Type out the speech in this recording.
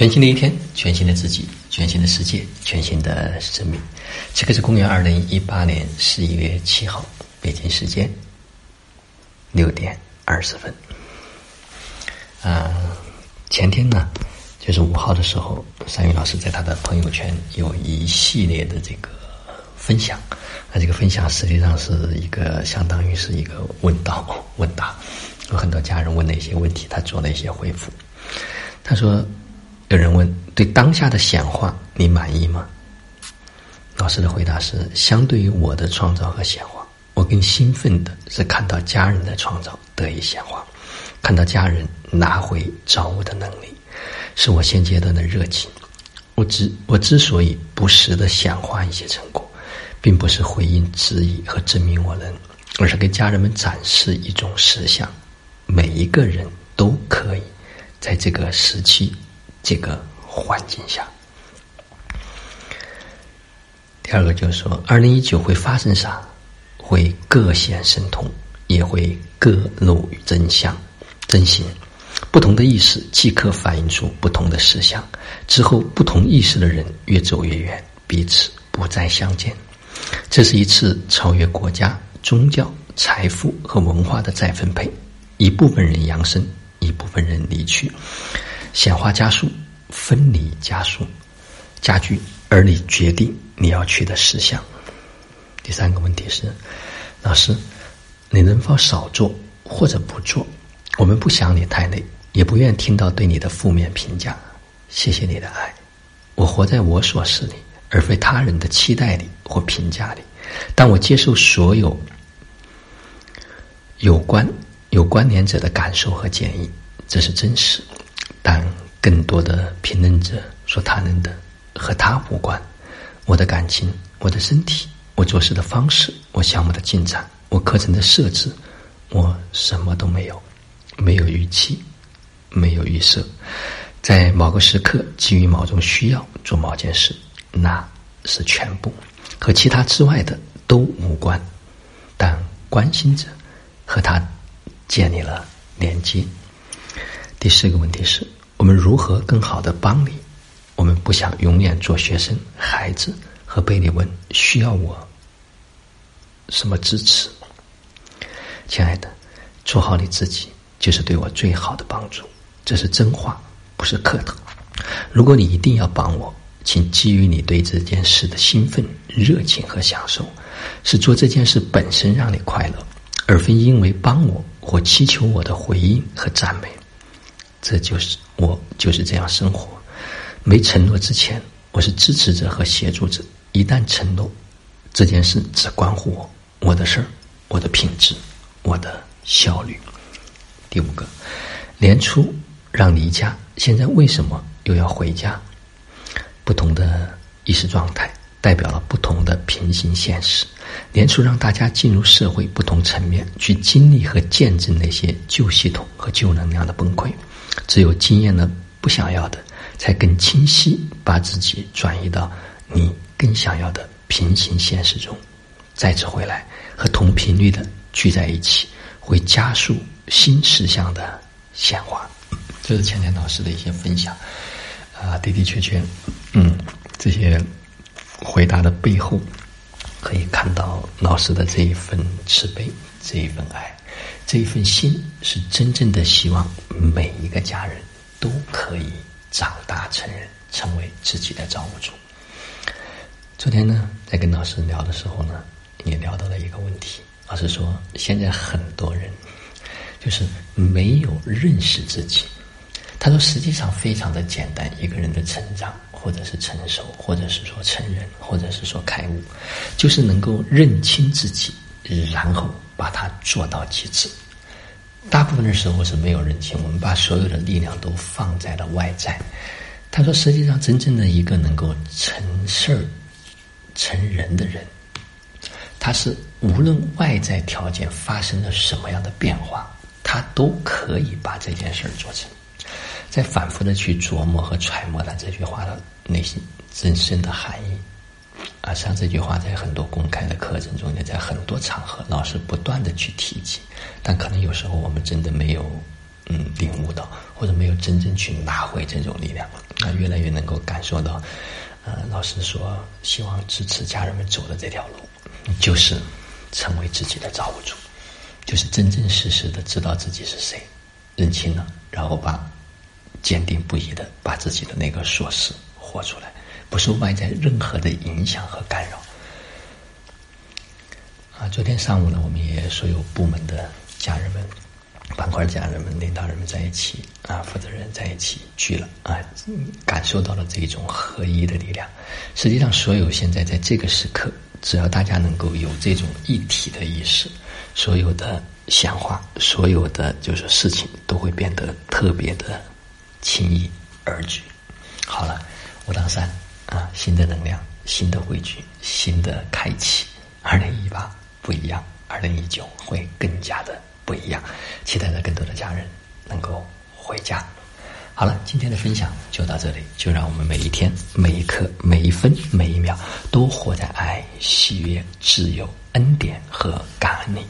全新的一天，全新的自己，全新的世界，全新的生命。这个是公元二零一八年十一月七号，北京时间六点二十分。啊，前天呢，就是五号的时候，三云老师在他的朋友圈有一系列的这个分享。那这个分享实际上是一个相当于是一个问答问答，有很多家人问了一些问题，他做了一些回复。他说：“有人问，对当下的显化你满意吗？”老师的回答是：相对于我的创造和显化，我更兴奋的是看到家人的创造得以显化，看到家人拿回造物的能力，是我现阶段的热情。我之我之所以不时的显化一些成果。并不是回应质疑和证明我能，而是给家人们展示一种实相：每一个人都可以在这个时期、这个环境下。第二个就是说，二零一九会发生啥？会各显神通，也会各露真相、真心。不同的意识即刻反映出不同的实相，之后不同意识的人越走越远，彼此不再相见。这是一次超越国家、宗教、财富和文化的再分配，一部分人扬升，一部分人离去，显化加速，分离加速，加剧，而你决定你要去的事项。第三个问题是，老师，你能否少做或者不做？我们不想你太累，也不愿听到对你的负面评价。谢谢你的爱，我活在我所是里。而非他人的期待里或评价里，当我接受所有有关有关联者的感受和建议，这是真实。但更多的评论者说他人的和他无关。我的感情，我的身体，我做事的方式，我项目的进展，我课程的设置，我什么都没有，没有预期，没有预设，在某个时刻基于某种需要做某件事。那是全部，和其他之外的都无关，但关心者和他建立了连接。第四个问题是我们如何更好的帮你？我们不想永远做学生、孩子和贝利问需要我什么支持？亲爱的，做好你自己就是对我最好的帮助。这是真话，不是客套。如果你一定要帮我。请基于你对这件事的兴奋、热情和享受，是做这件事本身让你快乐，而非因为帮我或祈求我的回应和赞美。这就是我就是这样生活。没承诺之前，我是支持者和协助者；一旦承诺，这件事只关乎我、我的事儿、我的品质、我的效率。第五个，年初让离家，现在为什么又要回家？不同的意识状态代表了不同的平行现实。年初让大家进入社会不同层面，去经历和见证那些旧系统和旧能量的崩溃。只有经验了不想要的，才更清晰把自己转移到你更想要的平行现实中。再次回来和同频率的聚在一起，会加速新实相的显化。这是前天老师的一些分享。啊，的的确确，嗯，这些回答的背后，可以看到老师的这一份慈悲，这一份爱，这一份心，是真正的希望每一个家人都可以长大成人，成为自己的造物主。昨天呢，在跟老师聊的时候呢，也聊到了一个问题，老师说，现在很多人就是没有认识自己。他说：“实际上非常的简单，一个人的成长，或者是成熟，或者是说成人，或者是说开悟，就是能够认清自己，然后把它做到极致。大部分的时候是没有认清，我们把所有的力量都放在了外在。他说，实际上真正的一个能够成事儿、成人的人，他是无论外在条件发生了什么样的变化，他都可以把这件事儿做成。”在反复的去琢磨和揣摩他这句话的内心真深的含义，啊，像这句话在很多公开的课程中，也在很多场合，老师不断的去提及，但可能有时候我们真的没有嗯领悟到，或者没有真正去拿回这种力量，那越来越能够感受到，呃，老师说希望支持家人们走的这条路，就是成为自己的造物主，就是真真实实的知道自己是谁，认清了，然后把坚定不移的把自己的那个说事活出来，不受外在任何的影响和干扰。啊，昨天上午呢，我们也所有部门的家人们、板块家人们、领导人们在一起啊，负责人在一起聚了啊，感受到了这种合一的力量。实际上，所有现在在这个时刻，只要大家能够有这种一体的意识，所有的想法、所有的就是事情，都会变得特别的轻易而举。好了，武当山啊，新的能量、新的汇聚、新的开启，二零一八。不一样，二零一九会更加的不一样。期待着更多的家人能够回家。好了，今天的分享就到这里，就让我们每一天、每一刻、每一分、每一秒，都活在爱、喜悦、自由、恩典和感恩里。